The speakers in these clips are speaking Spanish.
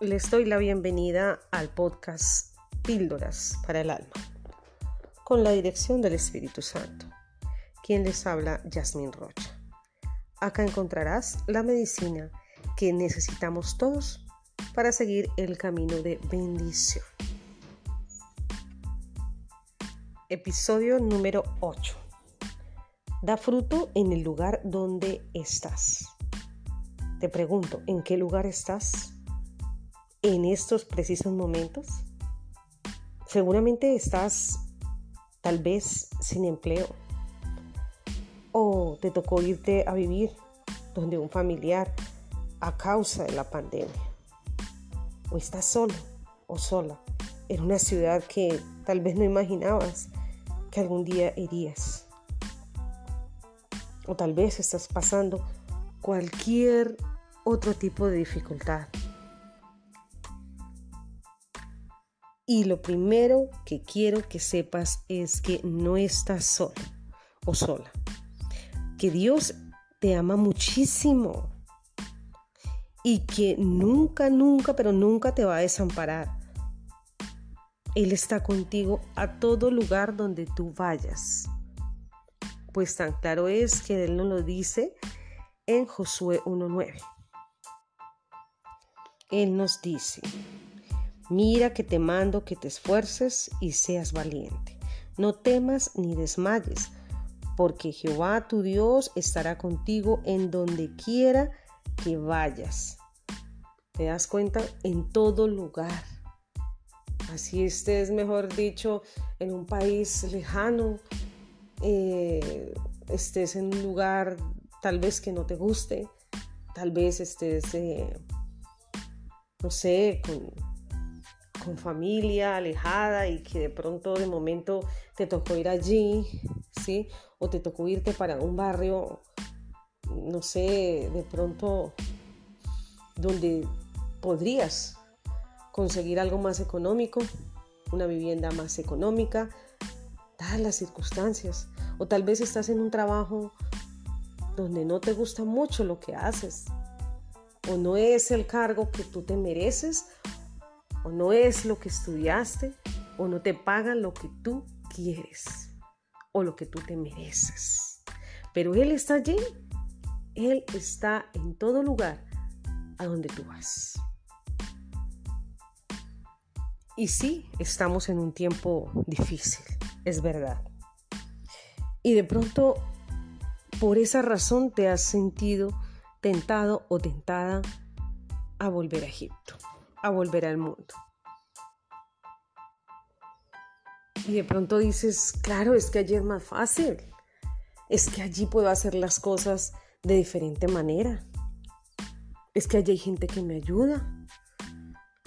les doy la bienvenida al podcast Píldoras para el Alma, con la dirección del Espíritu Santo. Quien les habla, Yasmín Rocha. Acá encontrarás la medicina que necesitamos todos para seguir el camino de bendición. Episodio número 8. Da fruto en el lugar donde estás. Te pregunto, ¿en qué lugar estás? En estos precisos momentos? Seguramente estás tal vez sin empleo o te tocó irte a vivir donde un familiar a causa de la pandemia. O estás solo o sola en una ciudad que tal vez no imaginabas que algún día irías. O tal vez estás pasando cualquier otro tipo de dificultad. Y lo primero que quiero que sepas es que no estás solo o sola. Que Dios te ama muchísimo. Y que nunca, nunca, pero nunca te va a desamparar. Él está contigo a todo lugar donde tú vayas. Pues tan claro es que Él nos lo dice en Josué 1.9. Él nos dice, Mira que te mando que te esfuerces y seas valiente. No temas ni desmayes, porque Jehová tu Dios estará contigo en donde quiera que vayas. ¿Te das cuenta? En todo lugar. Así estés, mejor dicho, en un país lejano, eh, estés en un lugar tal vez que no te guste, tal vez estés, eh, no sé, con con familia alejada y que de pronto de momento te tocó ir allí, ¿sí? O te tocó irte para un barrio, no sé, de pronto donde podrías conseguir algo más económico, una vivienda más económica, dadas las circunstancias. O tal vez estás en un trabajo donde no te gusta mucho lo que haces, o no es el cargo que tú te mereces, o no es lo que estudiaste, o no te pagan lo que tú quieres, o lo que tú te mereces. Pero Él está allí, Él está en todo lugar a donde tú vas. Y sí, estamos en un tiempo difícil, es verdad. Y de pronto, por esa razón te has sentido tentado o tentada a volver a Egipto a volver al mundo. Y de pronto dices, claro, es que allí es más fácil. Es que allí puedo hacer las cosas de diferente manera. Es que allí hay gente que me ayuda.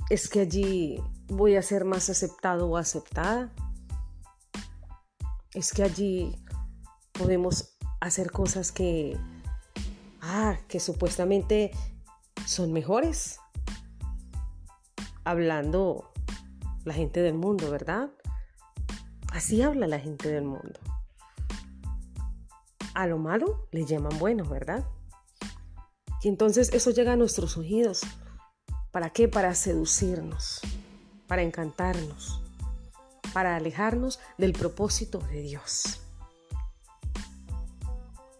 Es que allí voy a ser más aceptado o aceptada. Es que allí podemos hacer cosas que, ah, que supuestamente son mejores hablando la gente del mundo, ¿verdad? Así habla la gente del mundo. A lo malo le llaman bueno, ¿verdad? Y entonces eso llega a nuestros oídos. ¿Para qué? Para seducirnos, para encantarnos, para alejarnos del propósito de Dios.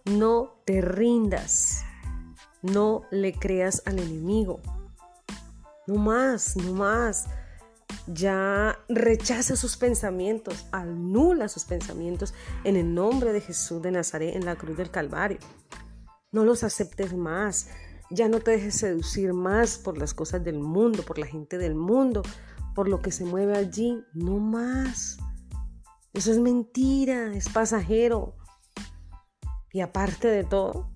No te rindas, no le creas al enemigo. No más, no más. Ya rechaza sus pensamientos, anula sus pensamientos en el nombre de Jesús de Nazaret en la cruz del Calvario. No los aceptes más. Ya no te dejes seducir más por las cosas del mundo, por la gente del mundo, por lo que se mueve allí. No más. Eso es mentira, es pasajero. Y aparte de todo,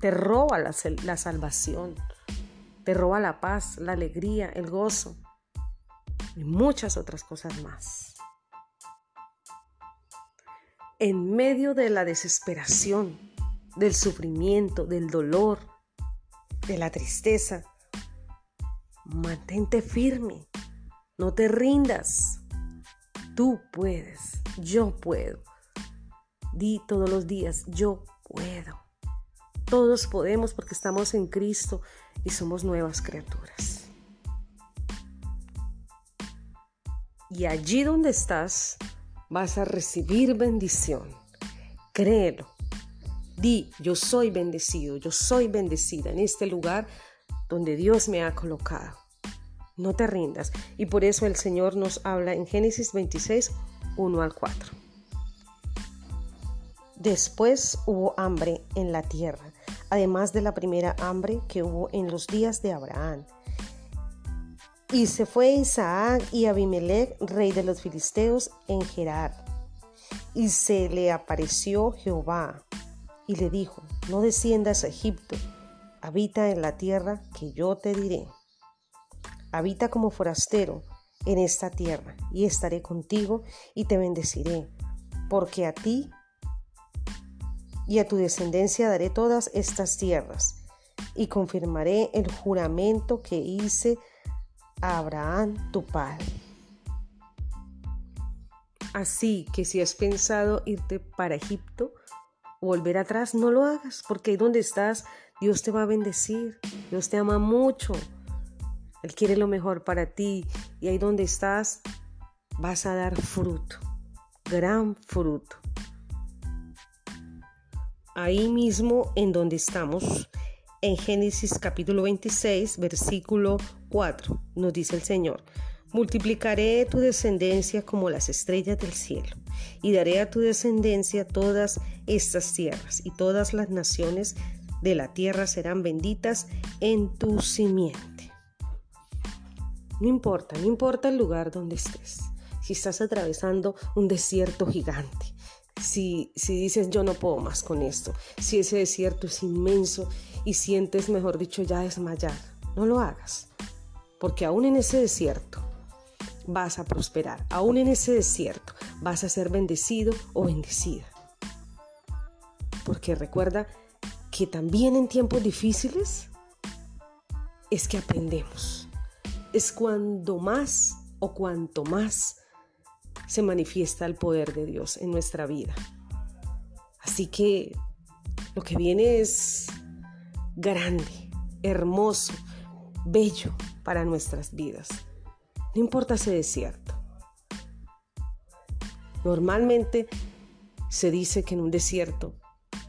te roba la, la salvación te roba la paz, la alegría, el gozo y muchas otras cosas más. En medio de la desesperación, del sufrimiento, del dolor, de la tristeza, mantente firme, no te rindas. Tú puedes, yo puedo. Di todos los días, yo puedo. Todos podemos porque estamos en Cristo y somos nuevas criaturas. Y allí donde estás vas a recibir bendición. Créelo. Di, yo soy bendecido, yo soy bendecida en este lugar donde Dios me ha colocado. No te rindas. Y por eso el Señor nos habla en Génesis 26, 1 al 4. Después hubo hambre en la tierra, además de la primera hambre que hubo en los días de Abraham. Y se fue Isaac y Abimelech, rey de los filisteos, en Gerar. Y se le apareció Jehová y le dijo, no desciendas a Egipto, habita en la tierra que yo te diré. Habita como forastero en esta tierra, y estaré contigo y te bendeciré, porque a ti y a tu descendencia daré todas estas tierras, y confirmaré el juramento que hice Abraham tu padre. Así que si has pensado irte para Egipto volver atrás, no lo hagas, porque ahí donde estás, Dios te va a bendecir. Dios te ama mucho. Él quiere lo mejor para ti. Y ahí donde estás, vas a dar fruto, gran fruto. Ahí mismo en donde estamos, en Génesis capítulo 26, versículo 4, nos dice el Señor, multiplicaré tu descendencia como las estrellas del cielo, y daré a tu descendencia todas estas tierras, y todas las naciones de la tierra serán benditas en tu simiente. No importa, no importa el lugar donde estés, si estás atravesando un desierto gigante, si, si dices yo no puedo más con esto, si ese desierto es inmenso y sientes, mejor dicho, ya desmayar. No lo hagas, porque aún en ese desierto vas a prosperar, aún en ese desierto vas a ser bendecido o bendecida. Porque recuerda que también en tiempos difíciles es que aprendemos. Es cuando más o cuanto más se manifiesta el poder de Dios en nuestra vida. Así que lo que viene es grande, hermoso, bello para nuestras vidas. No importa ese desierto. Normalmente se dice que en un desierto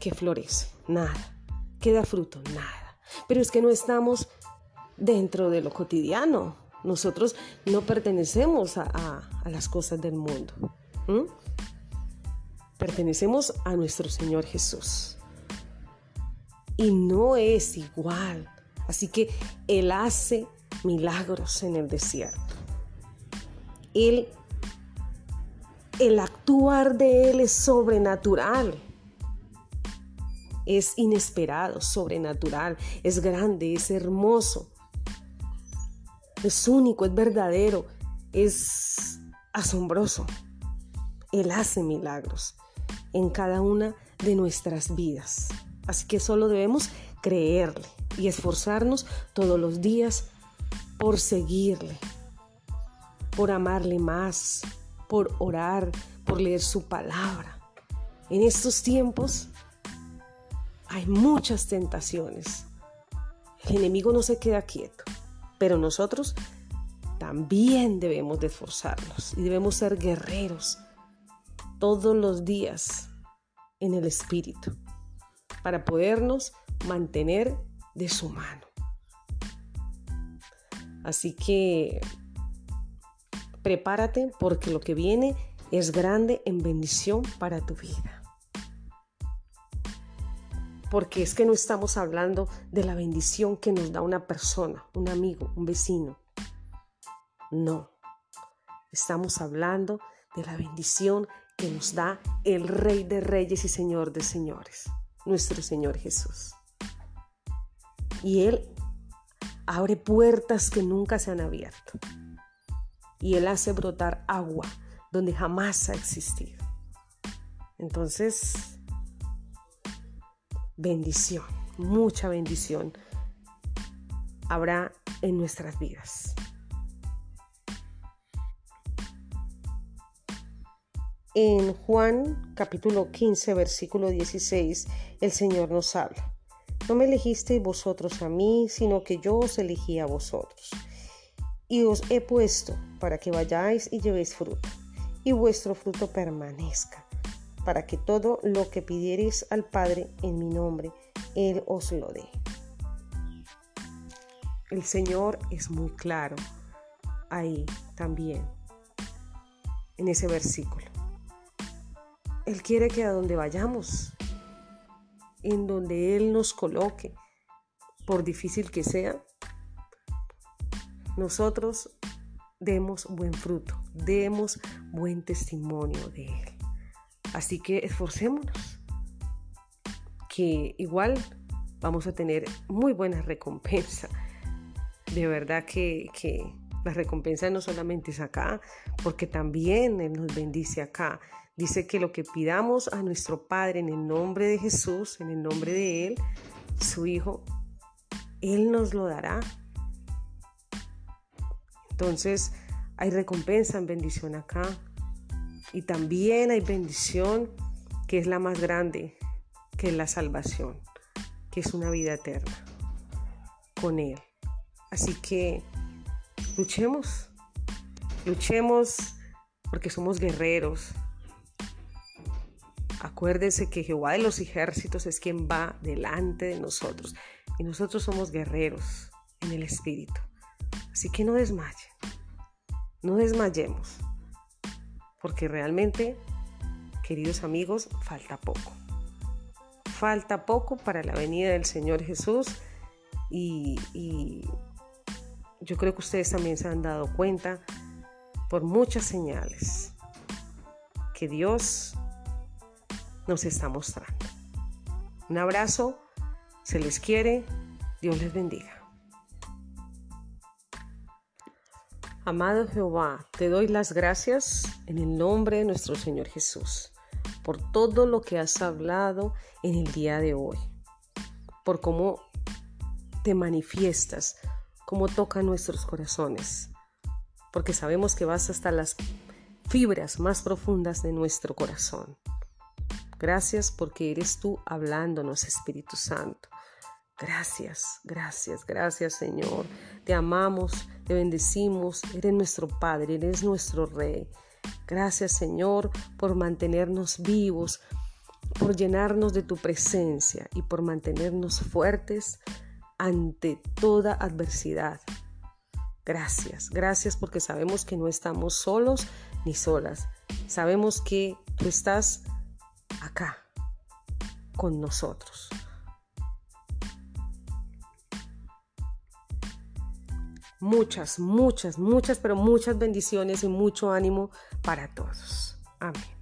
que florece, nada, que da fruto, nada. Pero es que no estamos dentro de lo cotidiano. Nosotros no pertenecemos a, las cosas del mundo. Pertenecemos a nuestro Señor Jesús y no es igual. Así que Él hace milagros en el desierto. Él, el actuar de Él es sobrenatural. Es inesperado, sobrenatural, es grande, es hermoso, es único, es verdadero, es asombroso. Él hace milagros en cada una de nuestras vidas. Así que solo debemos creerle y esforzarnos todos los días por seguirle, por amarle más, por orar, por leer su palabra. En estos tiempos hay muchas tentaciones. El enemigo no se queda quieto, pero nosotros también debemos de esforzarnos y debemos ser guerreros todos los días en el Espíritu para podernos mantener de su mano. Así que prepárate porque lo que viene es grande en bendición para tu vida. Porque es que no estamos hablando de la bendición que nos da una persona, un amigo, un vecino. No, estamos hablando de la bendición que nos da el Rey de Reyes y Señor de Señores nuestro Señor Jesús. Y Él abre puertas que nunca se han abierto. Y Él hace brotar agua donde jamás ha existido. Entonces, bendición, mucha bendición habrá en nuestras vidas. En Juan capítulo 15, versículo 16, el Señor nos habla. No me elegisteis vosotros a mí, sino que yo os elegí a vosotros. y os he puesto para que vayáis y llevéis fruto, y vuestro fruto permanezca, para que todo lo que pidiereis al Padre en mi nombre, Él os lo dé. El Señor es muy claro ahí también, en ese versículo. Él quiere que a donde vayamos, en donde Él nos coloque, por difícil que sea, nosotros demos buen fruto, demos buen testimonio de Él. Así que esforcémonos, que igual vamos a tener muy buena recompensa. De verdad que, que la recompensa no solamente es acá, porque también Él nos bendice acá. Dice que lo que pidamos a nuestro Padre en el nombre de Jesús, en el nombre de Él, su Hijo, Él nos lo dará. Entonces hay recompensa en bendición acá. Y también hay bendición que es la más grande, que es la salvación, que es una vida eterna con Él. Así que luchemos, luchemos porque somos guerreros. Acuérdese que Jehová de los ejércitos es quien va delante de nosotros y nosotros somos guerreros en el Espíritu. Así que no desmayen, no desmayemos, porque realmente, queridos amigos, falta poco. Falta poco para la venida del Señor Jesús y, y yo creo que ustedes también se han dado cuenta por muchas señales que Dios nos está mostrando. Un abrazo, se les quiere, Dios les bendiga. Amado Jehová, te doy las gracias en el nombre de nuestro Señor Jesús por todo lo que has hablado en el día de hoy, por cómo te manifiestas, cómo toca nuestros corazones, porque sabemos que vas hasta las fibras más profundas de nuestro corazón. Gracias porque eres tú hablándonos, Espíritu Santo. Gracias, gracias, gracias Señor. Te amamos, te bendecimos. Eres nuestro Padre, eres nuestro Rey. Gracias Señor por mantenernos vivos, por llenarnos de tu presencia y por mantenernos fuertes ante toda adversidad. Gracias, gracias porque sabemos que no estamos solos ni solas. Sabemos que tú estás acá con nosotros. Muchas, muchas, muchas, pero muchas bendiciones y mucho ánimo para todos. Amén.